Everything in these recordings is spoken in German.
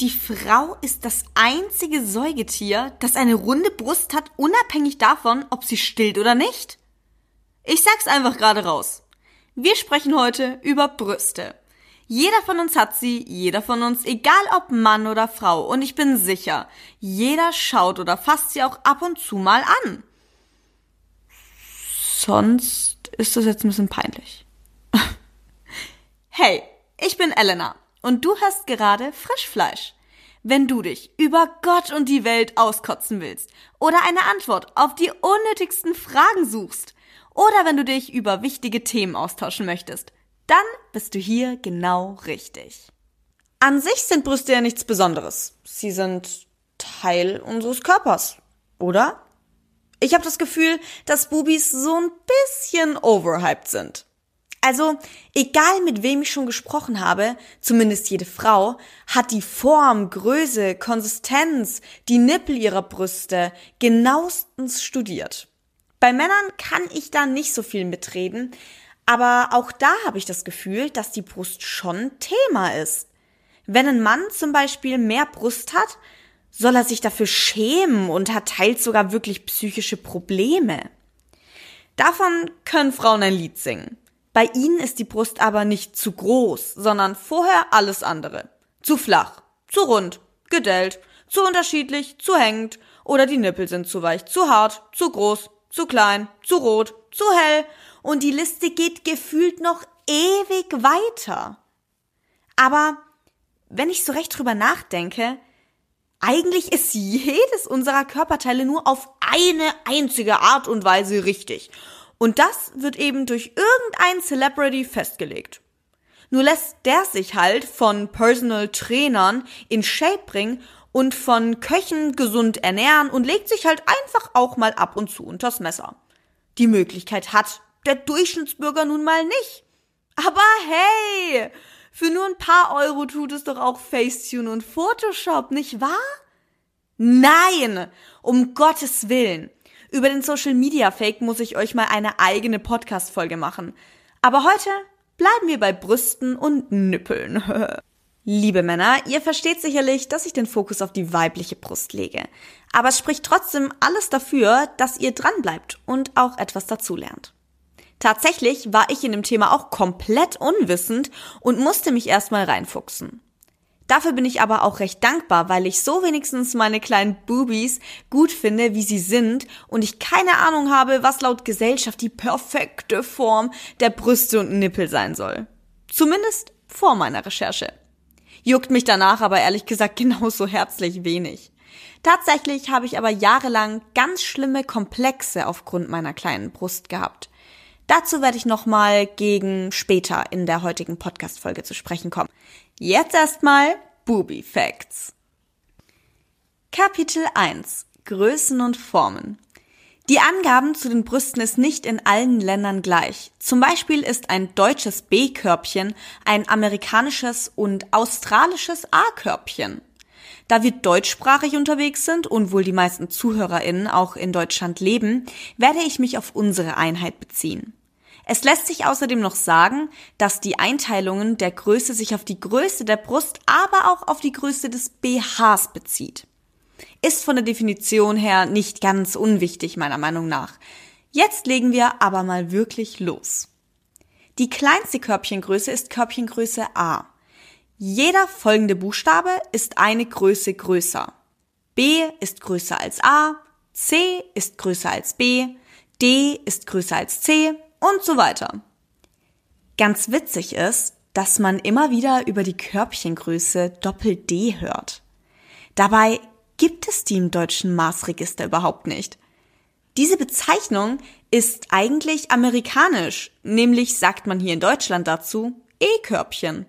Die Frau ist das einzige Säugetier, das eine runde Brust hat, unabhängig davon, ob sie stillt oder nicht. Ich sag's einfach gerade raus. Wir sprechen heute über Brüste. Jeder von uns hat sie, jeder von uns, egal ob Mann oder Frau. Und ich bin sicher, jeder schaut oder fasst sie auch ab und zu mal an. Sonst ist das jetzt ein bisschen peinlich. hey, ich bin Elena und du hast gerade Frischfleisch. Wenn du dich über Gott und die Welt auskotzen willst oder eine Antwort auf die unnötigsten Fragen suchst oder wenn du dich über wichtige Themen austauschen möchtest, dann bist du hier genau richtig. An sich sind Brüste ja nichts Besonderes. Sie sind Teil unseres Körpers, oder? Ich habe das Gefühl, dass Bubis so ein bisschen overhyped sind. Also, egal mit wem ich schon gesprochen habe, zumindest jede Frau, hat die Form, Größe, Konsistenz, die Nippel ihrer Brüste genauestens studiert. Bei Männern kann ich da nicht so viel mitreden, aber auch da habe ich das Gefühl, dass die Brust schon Thema ist. Wenn ein Mann zum Beispiel mehr Brust hat, soll er sich dafür schämen und hat teils sogar wirklich psychische Probleme. Davon können Frauen ein Lied singen. Bei ihnen ist die Brust aber nicht zu groß, sondern vorher alles andere. Zu flach, zu rund, gedellt, zu unterschiedlich, zu hängend oder die Nippel sind zu weich, zu hart, zu groß, zu klein, zu rot, zu hell und die Liste geht gefühlt noch ewig weiter. Aber wenn ich so recht drüber nachdenke, eigentlich ist jedes unserer Körperteile nur auf eine einzige Art und Weise richtig. Und das wird eben durch irgendein Celebrity festgelegt. Nur lässt der sich halt von Personal Trainern in Shape bringen und von Köchen gesund ernähren und legt sich halt einfach auch mal ab und zu unters Messer. Die Möglichkeit hat der Durchschnittsbürger nun mal nicht. Aber hey, für nur ein paar Euro tut es doch auch Facetune und Photoshop, nicht wahr? Nein, um Gottes Willen. Über den Social Media Fake muss ich euch mal eine eigene Podcast Folge machen. Aber heute bleiben wir bei Brüsten und Nippeln. Liebe Männer, ihr versteht sicherlich, dass ich den Fokus auf die weibliche Brust lege. Aber es spricht trotzdem alles dafür, dass ihr dranbleibt und auch etwas dazulernt. Tatsächlich war ich in dem Thema auch komplett unwissend und musste mich erstmal reinfuchsen. Dafür bin ich aber auch recht dankbar, weil ich so wenigstens meine kleinen Boobies gut finde, wie sie sind und ich keine Ahnung habe, was laut Gesellschaft die perfekte Form der Brüste und Nippel sein soll. Zumindest vor meiner Recherche. Juckt mich danach aber ehrlich gesagt genauso herzlich wenig. Tatsächlich habe ich aber jahrelang ganz schlimme Komplexe aufgrund meiner kleinen Brust gehabt. Dazu werde ich nochmal gegen später in der heutigen Podcast-Folge zu sprechen kommen. Jetzt erstmal Booby Facts. Kapitel 1 Größen und Formen. Die Angaben zu den Brüsten ist nicht in allen Ländern gleich. Zum Beispiel ist ein deutsches B-Körbchen ein amerikanisches und australisches A-Körbchen. Da wir deutschsprachig unterwegs sind und wohl die meisten ZuhörerInnen auch in Deutschland leben, werde ich mich auf unsere Einheit beziehen. Es lässt sich außerdem noch sagen, dass die Einteilungen der Größe sich auf die Größe der Brust, aber auch auf die Größe des BHs bezieht. Ist von der Definition her nicht ganz unwichtig meiner Meinung nach. Jetzt legen wir aber mal wirklich los. Die kleinste Körbchengröße ist Körbchengröße A. Jeder folgende Buchstabe ist eine Größe größer. B ist größer als A, C ist größer als B, D ist größer als C und so weiter. Ganz witzig ist, dass man immer wieder über die Körbchengröße Doppel-D hört. Dabei gibt es die im deutschen Maßregister überhaupt nicht. Diese Bezeichnung ist eigentlich amerikanisch, nämlich sagt man hier in Deutschland dazu E-Körbchen.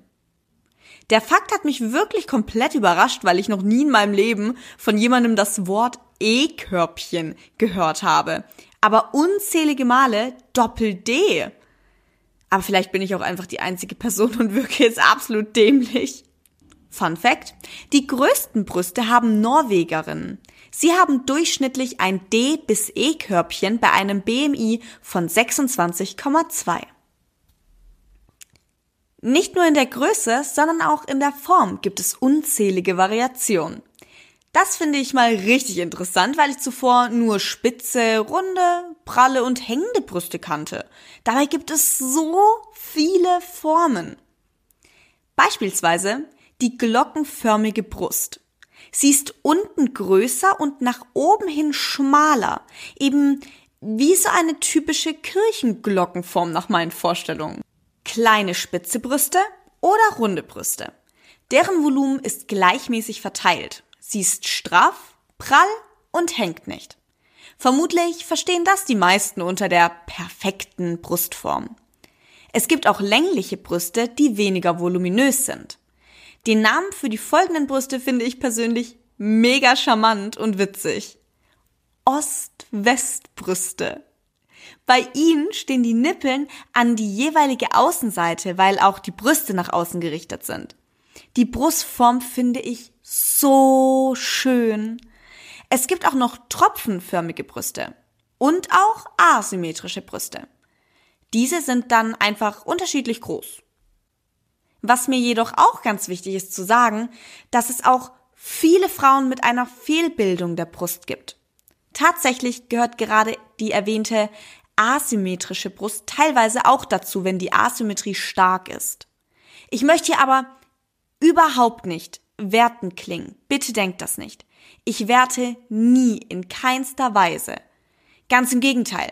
Der Fakt hat mich wirklich komplett überrascht, weil ich noch nie in meinem Leben von jemandem das Wort E-Körbchen gehört habe aber unzählige Male Doppel-D. Aber vielleicht bin ich auch einfach die einzige Person und wirke jetzt absolut dämlich. Fun Fact. Die größten Brüste haben Norwegerinnen. Sie haben durchschnittlich ein D bis E-Körbchen bei einem BMI von 26,2. Nicht nur in der Größe, sondern auch in der Form gibt es unzählige Variationen. Das finde ich mal richtig interessant, weil ich zuvor nur spitze, runde, pralle und hängende Brüste kannte. Dabei gibt es so viele Formen. Beispielsweise die glockenförmige Brust. Sie ist unten größer und nach oben hin schmaler, eben wie so eine typische Kirchenglockenform nach meinen Vorstellungen. Kleine spitze Brüste oder runde Brüste. Deren Volumen ist gleichmäßig verteilt. Sie ist straff, prall und hängt nicht. Vermutlich verstehen das die meisten unter der perfekten Brustform. Es gibt auch längliche Brüste, die weniger voluminös sind. Den Namen für die folgenden Brüste finde ich persönlich mega charmant und witzig. Ost-West-Brüste. Bei ihnen stehen die Nippeln an die jeweilige Außenseite, weil auch die Brüste nach außen gerichtet sind. Die Brustform finde ich so schön. Es gibt auch noch tropfenförmige Brüste und auch asymmetrische Brüste. Diese sind dann einfach unterschiedlich groß. Was mir jedoch auch ganz wichtig ist zu sagen, dass es auch viele Frauen mit einer Fehlbildung der Brust gibt. Tatsächlich gehört gerade die erwähnte asymmetrische Brust teilweise auch dazu, wenn die Asymmetrie stark ist. Ich möchte hier aber überhaupt nicht werten klingen. Bitte denkt das nicht. Ich werte nie in keinster Weise. Ganz im Gegenteil.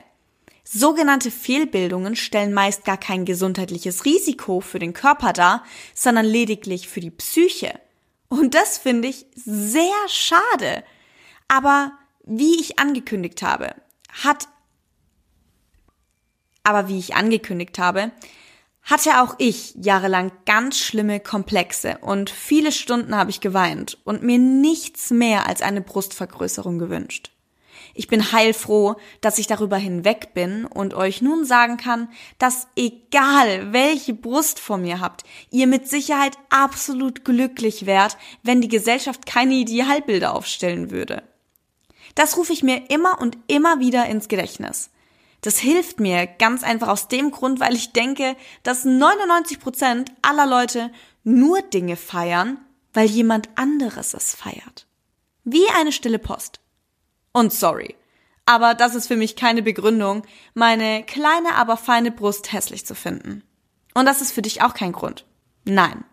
Sogenannte Fehlbildungen stellen meist gar kein gesundheitliches Risiko für den Körper dar, sondern lediglich für die Psyche. Und das finde ich sehr schade. Aber wie ich angekündigt habe, hat aber wie ich angekündigt habe, hatte auch ich jahrelang ganz schlimme Komplexe und viele Stunden habe ich geweint und mir nichts mehr als eine Brustvergrößerung gewünscht. Ich bin heilfroh, dass ich darüber hinweg bin und euch nun sagen kann, dass egal welche Brust vor mir habt, ihr mit Sicherheit absolut glücklich wärt, wenn die Gesellschaft keine Idealbilder aufstellen würde. Das rufe ich mir immer und immer wieder ins Gedächtnis. Das hilft mir ganz einfach aus dem Grund, weil ich denke, dass 99 Prozent aller Leute nur Dinge feiern, weil jemand anderes es feiert. Wie eine stille Post. Und sorry. Aber das ist für mich keine Begründung, meine kleine, aber feine Brust hässlich zu finden. Und das ist für dich auch kein Grund. Nein.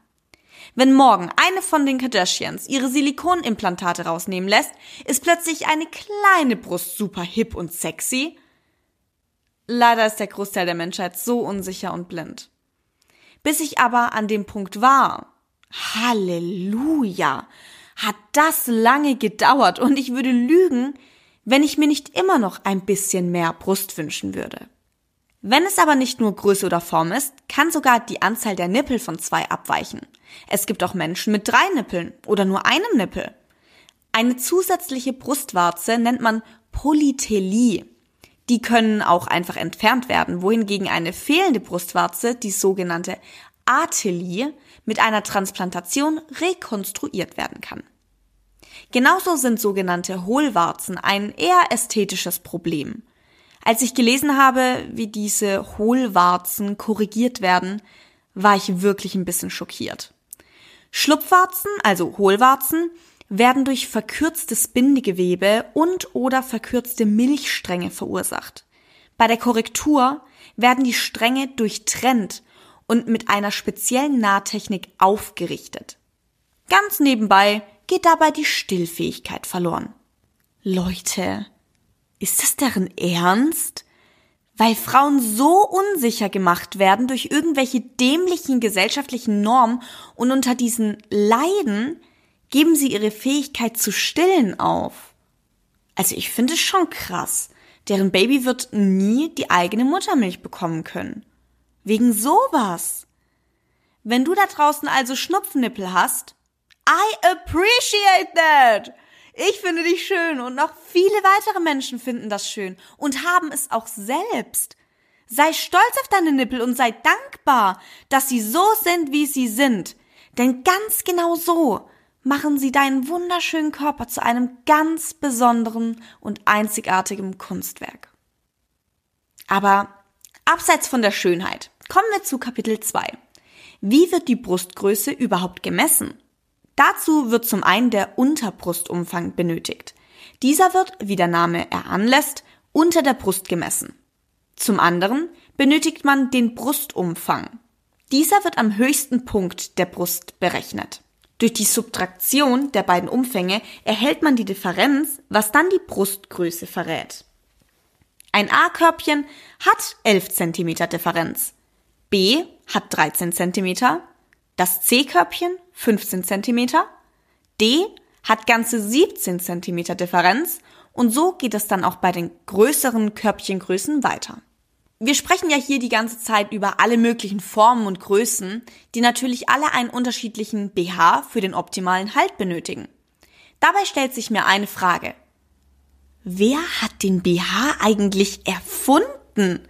Wenn morgen eine von den Kardashians ihre Silikonimplantate rausnehmen lässt, ist plötzlich eine kleine Brust super hip und sexy. Leider ist der Großteil der Menschheit so unsicher und blind. Bis ich aber an dem Punkt war, Halleluja, hat das lange gedauert und ich würde lügen, wenn ich mir nicht immer noch ein bisschen mehr Brust wünschen würde. Wenn es aber nicht nur Größe oder Form ist, kann sogar die Anzahl der Nippel von zwei abweichen. Es gibt auch Menschen mit drei Nippeln oder nur einem Nippel. Eine zusätzliche Brustwarze nennt man Polytelie. Die können auch einfach entfernt werden, wohingegen eine fehlende Brustwarze, die sogenannte Atelie, mit einer Transplantation rekonstruiert werden kann. Genauso sind sogenannte Hohlwarzen ein eher ästhetisches Problem. Als ich gelesen habe, wie diese Hohlwarzen korrigiert werden, war ich wirklich ein bisschen schockiert. Schlupfwarzen, also Hohlwarzen, werden durch verkürztes Bindegewebe und oder verkürzte Milchstränge verursacht. Bei der Korrektur werden die Stränge durchtrennt und mit einer speziellen Nahtechnik aufgerichtet. Ganz nebenbei geht dabei die Stillfähigkeit verloren. Leute, ist das deren Ernst? Weil Frauen so unsicher gemacht werden durch irgendwelche dämlichen gesellschaftlichen Normen und unter diesen Leiden geben sie ihre Fähigkeit zu stillen auf. Also ich finde es schon krass. Deren Baby wird nie die eigene Muttermilch bekommen können. Wegen sowas. Wenn du da draußen also Schnupfnippel hast, I appreciate that. Ich finde dich schön und noch viele weitere Menschen finden das schön und haben es auch selbst. Sei stolz auf deine Nippel und sei dankbar, dass sie so sind, wie sie sind. Denn ganz genau so machen sie deinen wunderschönen Körper zu einem ganz besonderen und einzigartigen Kunstwerk. Aber abseits von der Schönheit kommen wir zu Kapitel 2. Wie wird die Brustgröße überhaupt gemessen? Dazu wird zum einen der Unterbrustumfang benötigt. Dieser wird, wie der Name eranlässt, unter der Brust gemessen. Zum anderen benötigt man den Brustumfang. Dieser wird am höchsten Punkt der Brust berechnet. Durch die Subtraktion der beiden Umfänge erhält man die Differenz, was dann die Brustgröße verrät. Ein A-Körbchen hat 11 cm Differenz. B hat 13 cm. Das C-Körbchen 15 cm. D hat ganze 17 cm Differenz und so geht es dann auch bei den größeren Körbchengrößen weiter. Wir sprechen ja hier die ganze Zeit über alle möglichen Formen und Größen, die natürlich alle einen unterschiedlichen BH für den optimalen Halt benötigen. Dabei stellt sich mir eine Frage. Wer hat den BH eigentlich erfunden?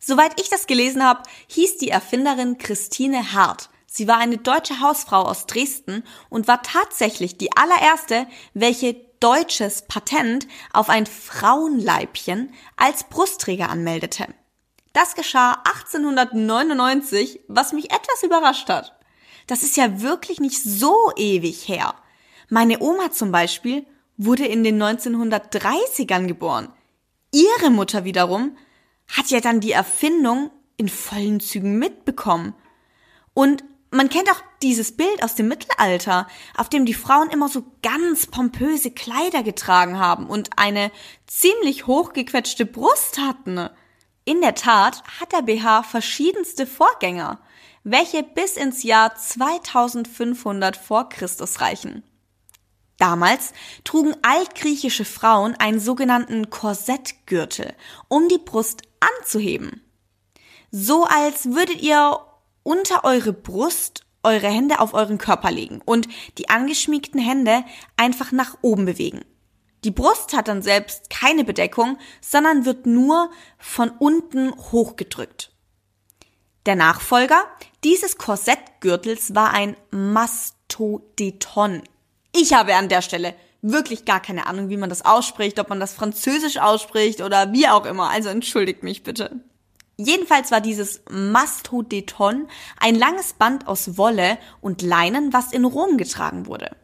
Soweit ich das gelesen habe, hieß die Erfinderin Christine Hart. Sie war eine deutsche Hausfrau aus Dresden und war tatsächlich die allererste, welche deutsches Patent auf ein Frauenleibchen als Brustträger anmeldete. Das geschah 1899, was mich etwas überrascht hat. Das ist ja wirklich nicht so ewig her. Meine Oma zum Beispiel wurde in den 1930ern geboren. Ihre Mutter wiederum hat ja dann die Erfindung in vollen Zügen mitbekommen. Und man kennt auch dieses Bild aus dem Mittelalter, auf dem die Frauen immer so ganz pompöse Kleider getragen haben und eine ziemlich hochgequetschte Brust hatten. In der Tat hat der BH verschiedenste Vorgänger, welche bis ins Jahr 2500 vor Christus reichen. Damals trugen altgriechische Frauen einen sogenannten Korsettgürtel, um die Brust anzuheben. So als würdet ihr unter eure Brust eure Hände auf euren Körper legen und die angeschmiegten Hände einfach nach oben bewegen. Die Brust hat dann selbst keine Bedeckung, sondern wird nur von unten hochgedrückt. Der Nachfolger dieses Korsettgürtels war ein Mastodon. Ich habe an der Stelle wirklich gar keine Ahnung, wie man das ausspricht, ob man das französisch ausspricht oder wie auch immer. Also entschuldigt mich bitte. Jedenfalls war dieses Mastodon ein langes Band aus Wolle und Leinen, was in Rom getragen wurde.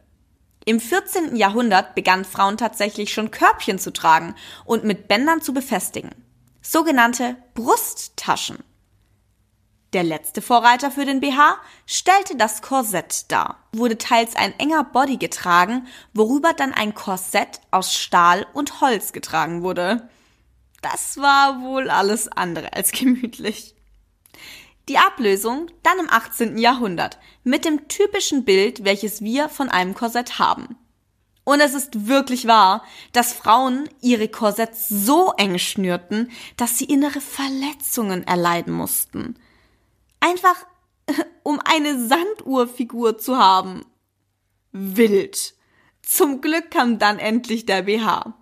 Im 14. Jahrhundert begannen Frauen tatsächlich schon Körbchen zu tragen und mit Bändern zu befestigen. Sogenannte Brusttaschen. Der letzte Vorreiter für den BH stellte das Korsett dar. Wurde teils ein enger Body getragen, worüber dann ein Korsett aus Stahl und Holz getragen wurde. Das war wohl alles andere als gemütlich. Die Ablösung dann im 18. Jahrhundert mit dem typischen Bild, welches wir von einem Korsett haben. Und es ist wirklich wahr, dass Frauen ihre Korsetts so eng schnürten, dass sie innere Verletzungen erleiden mussten. Einfach um eine Sanduhrfigur zu haben. Wild. Zum Glück kam dann endlich der BH.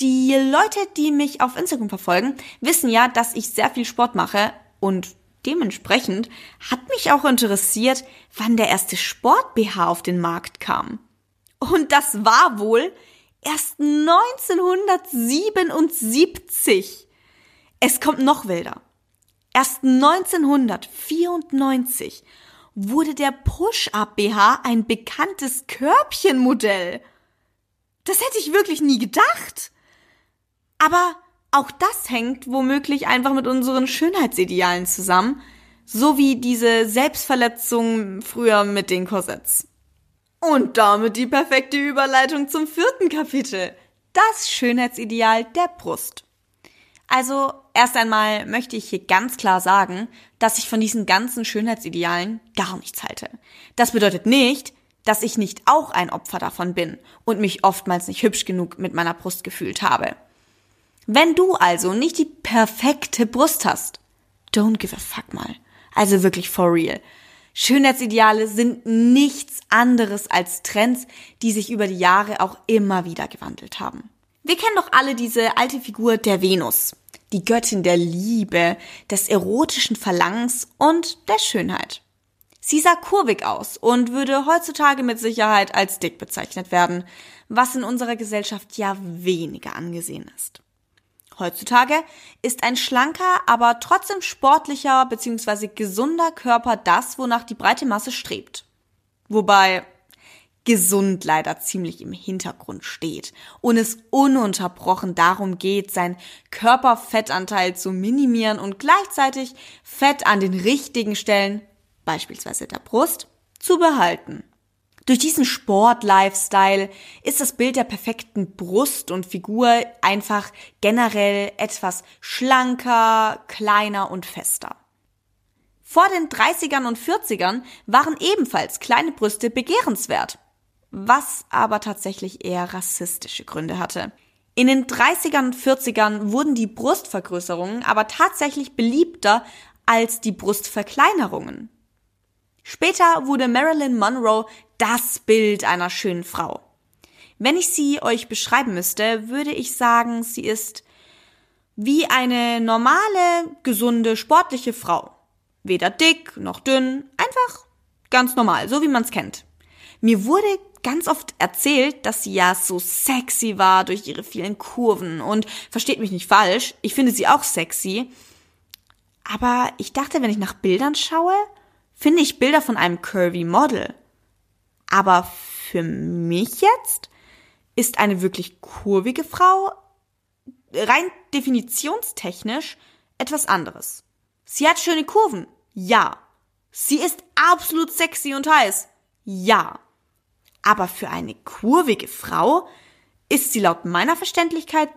Die Leute, die mich auf Instagram verfolgen, wissen ja, dass ich sehr viel Sport mache und dementsprechend hat mich auch interessiert, wann der erste Sport-BH auf den Markt kam. Und das war wohl erst 1977. Es kommt noch wilder. Erst 1994 wurde der Push-Up-BH ein bekanntes Körbchenmodell. Das hätte ich wirklich nie gedacht. Aber auch das hängt womöglich einfach mit unseren Schönheitsidealen zusammen, so wie diese Selbstverletzung früher mit den Korsetts. Und damit die perfekte Überleitung zum vierten Kapitel. Das Schönheitsideal der Brust. Also erst einmal möchte ich hier ganz klar sagen, dass ich von diesen ganzen Schönheitsidealen gar nichts halte. Das bedeutet nicht, dass ich nicht auch ein Opfer davon bin und mich oftmals nicht hübsch genug mit meiner Brust gefühlt habe. Wenn du also nicht die perfekte Brust hast, don't give a fuck mal. Also wirklich for real. Schönheitsideale sind nichts anderes als Trends, die sich über die Jahre auch immer wieder gewandelt haben. Wir kennen doch alle diese alte Figur der Venus, die Göttin der Liebe, des erotischen Verlangens und der Schönheit. Sie sah kurvig aus und würde heutzutage mit Sicherheit als dick bezeichnet werden, was in unserer Gesellschaft ja weniger angesehen ist. Heutzutage ist ein schlanker, aber trotzdem sportlicher bzw. gesunder Körper das, wonach die breite Masse strebt. Wobei gesund leider ziemlich im Hintergrund steht und es ununterbrochen darum geht, seinen Körperfettanteil zu minimieren und gleichzeitig Fett an den richtigen Stellen, beispielsweise der Brust, zu behalten. Durch diesen Sport-Lifestyle ist das Bild der perfekten Brust und Figur einfach generell etwas schlanker, kleiner und fester. Vor den 30ern und 40ern waren ebenfalls kleine Brüste begehrenswert was aber tatsächlich eher rassistische Gründe hatte. In den 30ern und 40ern wurden die Brustvergrößerungen aber tatsächlich beliebter als die Brustverkleinerungen. Später wurde Marilyn Monroe das Bild einer schönen Frau. Wenn ich sie euch beschreiben müsste, würde ich sagen, sie ist wie eine normale, gesunde, sportliche Frau. Weder dick noch dünn, einfach ganz normal, so wie man es kennt. Mir wurde ganz oft erzählt, dass sie ja so sexy war durch ihre vielen Kurven. Und versteht mich nicht falsch, ich finde sie auch sexy. Aber ich dachte, wenn ich nach Bildern schaue, finde ich Bilder von einem curvy Model. Aber für mich jetzt ist eine wirklich kurvige Frau rein definitionstechnisch etwas anderes. Sie hat schöne Kurven. Ja. Sie ist absolut sexy und heiß. Ja. Aber für eine kurvige Frau ist sie laut meiner Verständlichkeit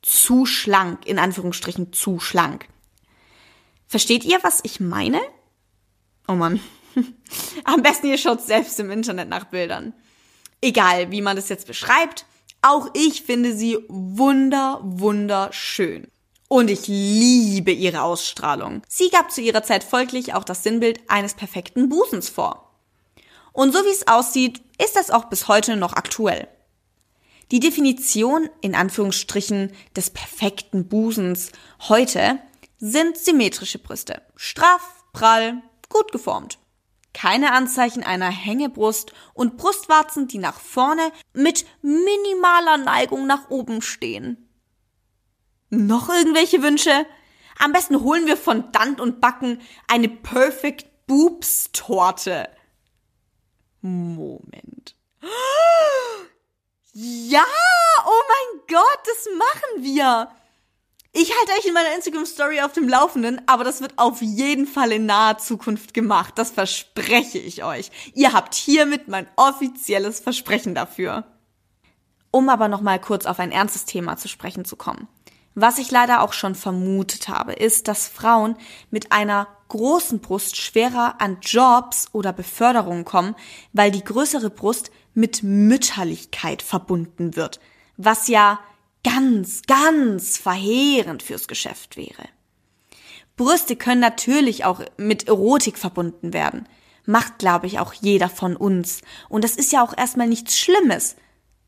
zu schlank, in Anführungsstrichen zu schlank. Versteht ihr, was ich meine? Oh Mann. Am besten ihr schaut selbst im Internet nach Bildern. Egal, wie man das jetzt beschreibt, auch ich finde sie wunder, wunderschön. Und ich liebe ihre Ausstrahlung. Sie gab zu ihrer Zeit folglich auch das Sinnbild eines perfekten Busens vor. Und so wie es aussieht, ist das auch bis heute noch aktuell. Die Definition in Anführungsstrichen des perfekten Busens heute sind symmetrische Brüste. Straff, prall, gut geformt. Keine Anzeichen einer Hängebrust und Brustwarzen, die nach vorne mit minimaler Neigung nach oben stehen. Noch irgendwelche Wünsche? Am besten holen wir von Dant und Backen eine Perfect Boobs Torte. Moment. Ja, oh mein Gott, das machen wir. Ich halte euch in meiner Instagram Story auf dem Laufenden, aber das wird auf jeden Fall in naher Zukunft gemacht. Das verspreche ich euch. Ihr habt hiermit mein offizielles Versprechen dafür. Um aber noch mal kurz auf ein ernstes Thema zu sprechen zu kommen. Was ich leider auch schon vermutet habe, ist, dass Frauen mit einer großen Brust schwerer an Jobs oder Beförderungen kommen, weil die größere Brust mit Mütterlichkeit verbunden wird, was ja ganz, ganz verheerend fürs Geschäft wäre. Brüste können natürlich auch mit Erotik verbunden werden. Macht, glaube ich, auch jeder von uns. Und das ist ja auch erstmal nichts Schlimmes,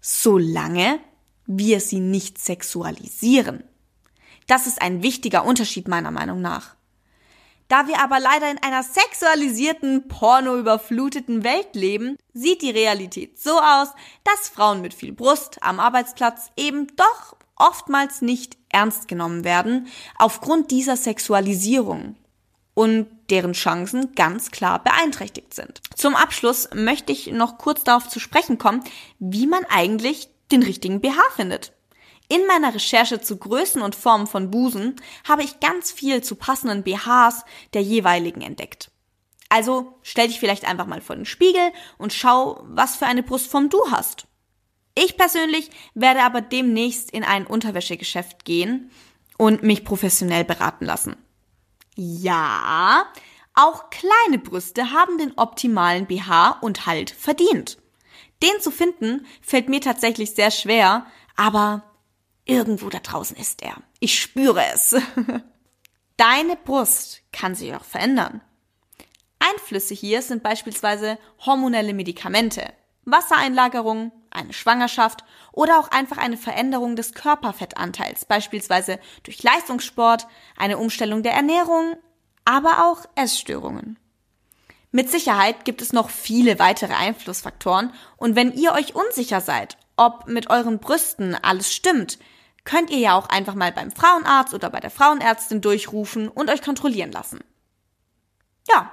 solange wir sie nicht sexualisieren. Das ist ein wichtiger Unterschied meiner Meinung nach. Da wir aber leider in einer sexualisierten, pornoüberfluteten Welt leben, sieht die Realität so aus, dass Frauen mit viel Brust am Arbeitsplatz eben doch oftmals nicht ernst genommen werden aufgrund dieser Sexualisierung und deren Chancen ganz klar beeinträchtigt sind. Zum Abschluss möchte ich noch kurz darauf zu sprechen kommen, wie man eigentlich den richtigen BH findet. In meiner Recherche zu Größen und Formen von Busen habe ich ganz viel zu passenden BHs der jeweiligen entdeckt. Also stell dich vielleicht einfach mal vor den Spiegel und schau, was für eine Brustform du hast. Ich persönlich werde aber demnächst in ein Unterwäschegeschäft gehen und mich professionell beraten lassen. Ja, auch kleine Brüste haben den optimalen BH und Halt verdient. Den zu finden fällt mir tatsächlich sehr schwer, aber Irgendwo da draußen ist er. Ich spüre es. Deine Brust kann sich auch verändern. Einflüsse hier sind beispielsweise hormonelle Medikamente, Wassereinlagerung, eine Schwangerschaft oder auch einfach eine Veränderung des Körperfettanteils, beispielsweise durch Leistungssport, eine Umstellung der Ernährung, aber auch Essstörungen. Mit Sicherheit gibt es noch viele weitere Einflussfaktoren und wenn ihr euch unsicher seid, ob mit euren Brüsten alles stimmt, könnt ihr ja auch einfach mal beim Frauenarzt oder bei der Frauenärztin durchrufen und euch kontrollieren lassen. Ja,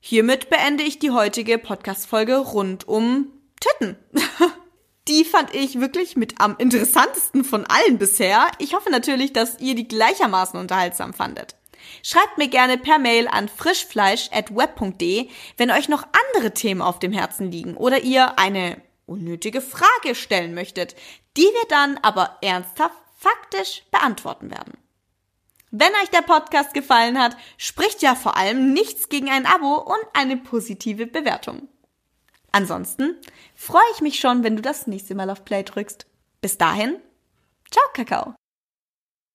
hiermit beende ich die heutige Podcast-Folge rund um Titten. Die fand ich wirklich mit am interessantesten von allen bisher. Ich hoffe natürlich, dass ihr die gleichermaßen unterhaltsam fandet. Schreibt mir gerne per Mail an frischfleisch.web.de, wenn euch noch andere Themen auf dem Herzen liegen oder ihr eine unnötige Frage stellen möchtet, die wir dann aber ernsthaft faktisch beantworten werden. Wenn euch der Podcast gefallen hat, spricht ja vor allem nichts gegen ein Abo und eine positive Bewertung. Ansonsten freue ich mich schon, wenn du das nächste Mal auf Play drückst. Bis dahin, ciao Kakao.